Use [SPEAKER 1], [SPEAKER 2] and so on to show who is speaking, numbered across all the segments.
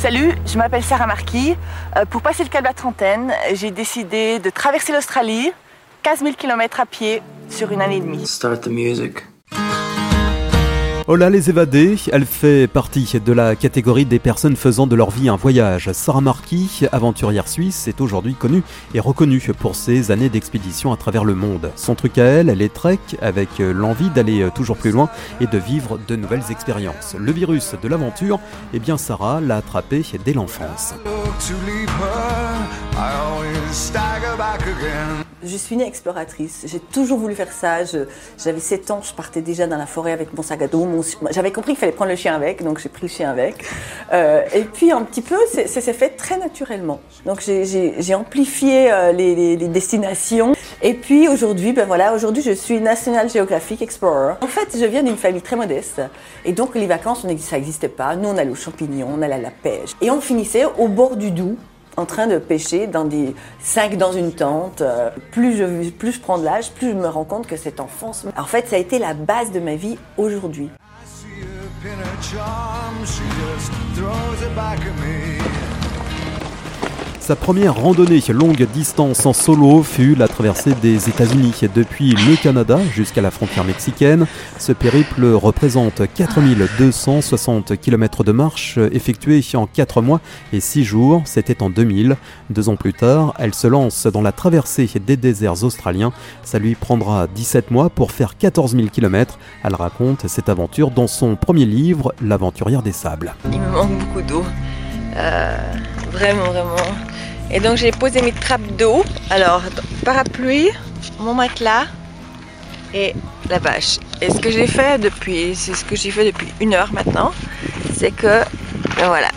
[SPEAKER 1] Salut, je m'appelle Sarah Marquis. Euh, pour passer le cap la trentaine, j'ai décidé de traverser l'Australie, 15 000 km à pied sur une année et demie.
[SPEAKER 2] Start the music.
[SPEAKER 3] Hola les évadés, elle fait partie de la catégorie des personnes faisant de leur vie un voyage. Sarah Marquis, aventurière suisse, est aujourd'hui connue et reconnue pour ses années d'expédition à travers le monde. Son truc à elle, elle est trek avec l'envie d'aller toujours plus loin et de vivre de nouvelles expériences. Le virus de l'aventure, eh bien Sarah l'a attrapé dès l'enfance.
[SPEAKER 1] Je suis née exploratrice. J'ai toujours voulu faire ça. J'avais 7 ans, je partais déjà dans la forêt avec mon sac à dos. J'avais compris qu'il fallait prendre le chien avec, donc j'ai pris le chien avec. Euh, et puis un petit peu, ça s'est fait très naturellement. Donc j'ai amplifié euh, les, destinations. Et puis aujourd'hui, ben voilà, aujourd'hui je suis National Geographic Explorer. En fait, je viens d'une famille très modeste. Et donc les vacances, ça n'existait pas. Nous, on allait aux champignons, on allait à la pêche. Et on finissait au bord du Doubs en train de pêcher dans des cinq dans une tente. Euh, plus je, plus prends de l'âge, plus je me rends compte que cette enfance, en fait, ça a été la base de ma vie aujourd'hui.
[SPEAKER 3] Sa première randonnée longue distance en solo fut la traversée des États-Unis depuis le Canada jusqu'à la frontière mexicaine. Ce périple représente 4260 km de marche effectuée en 4 mois et 6 jours. C'était en 2000. Deux ans plus tard, elle se lance dans la traversée des déserts australiens. Ça lui prendra 17 mois pour faire 14 000 km. Elle raconte cette aventure dans son premier livre, L'aventurière des sables.
[SPEAKER 4] Il me manque beaucoup d'eau. Euh, vraiment, vraiment. Et donc j'ai posé mes trappes d'eau. Alors, parapluie, mon matelas et la bâche. Et ce que j'ai fait depuis, c'est ce que j'ai fait depuis une heure maintenant, c'est que, ben voilà,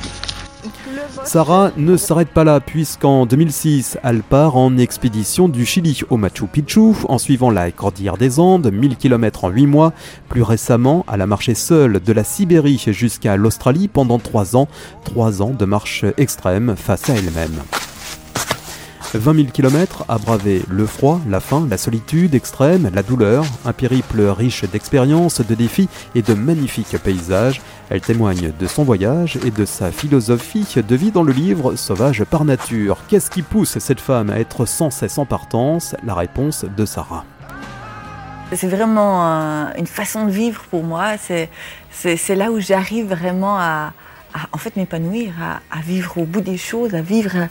[SPEAKER 3] Sarah ne s'arrête pas là puisqu'en 2006, elle part en expédition du Chili au Machu Picchu en suivant la cordillère des Andes, 1000 km en 8 mois. Plus récemment, elle a marché seule de la Sibérie jusqu'à l'Australie pendant 3 ans, 3 ans de marche extrême face à elle-même. 20 000 km à braver le froid, la faim, la solitude extrême, la douleur, un périple riche d'expériences, de défis et de magnifiques paysages. Elle témoigne de son voyage et de sa philosophie de vie dans le livre Sauvage par nature. Qu'est-ce qui pousse cette femme à être sans cesse en partance? La réponse de Sarah.
[SPEAKER 1] C'est vraiment une façon de vivre pour moi. C'est là où j'arrive vraiment à, en fait m'épanouir, à, vivre au bout des choses, à vivre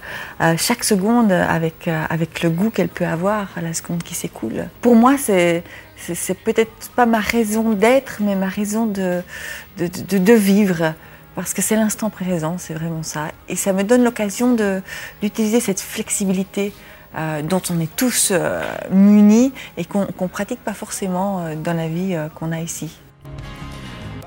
[SPEAKER 1] chaque seconde avec, avec le goût qu'elle peut avoir à la seconde qui s'écoule. Pour moi, c'est c'est peut-être pas ma raison d'être, mais ma raison de, de, de, vivre. Parce que c'est l'instant présent, c'est vraiment ça. Et ça me donne l'occasion d'utiliser cette flexibilité euh, dont on est tous euh, munis et qu'on ne pratique pas forcément euh, dans la vie qu'on a ici.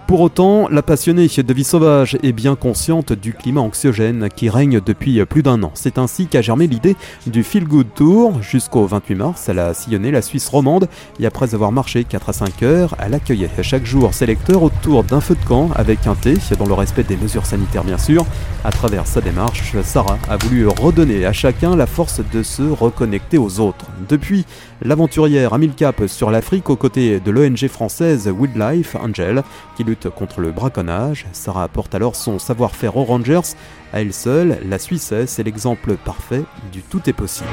[SPEAKER 3] Pour autant, la passionnée de vie sauvage est bien consciente du climat anxiogène qui règne depuis plus d'un an. C'est ainsi qu'a germé l'idée du Feel Good Tour. Jusqu'au 28 mars, elle a sillonné la Suisse romande et après avoir marché 4 à 5 heures, elle accueillait chaque jour ses lecteurs autour d'un feu de camp avec un thé, dans le respect des mesures sanitaires bien sûr. À travers sa démarche, Sarah a voulu redonner à chacun la force de se reconnecter aux autres. Depuis, l'aventurière a mis le cap sur l'Afrique aux côtés de l'ONG française Wildlife Angel qui contre le braconnage. Sarah apporte alors son savoir-faire aux Rangers. À elle seule, la Suissesse est l'exemple parfait du tout est possible.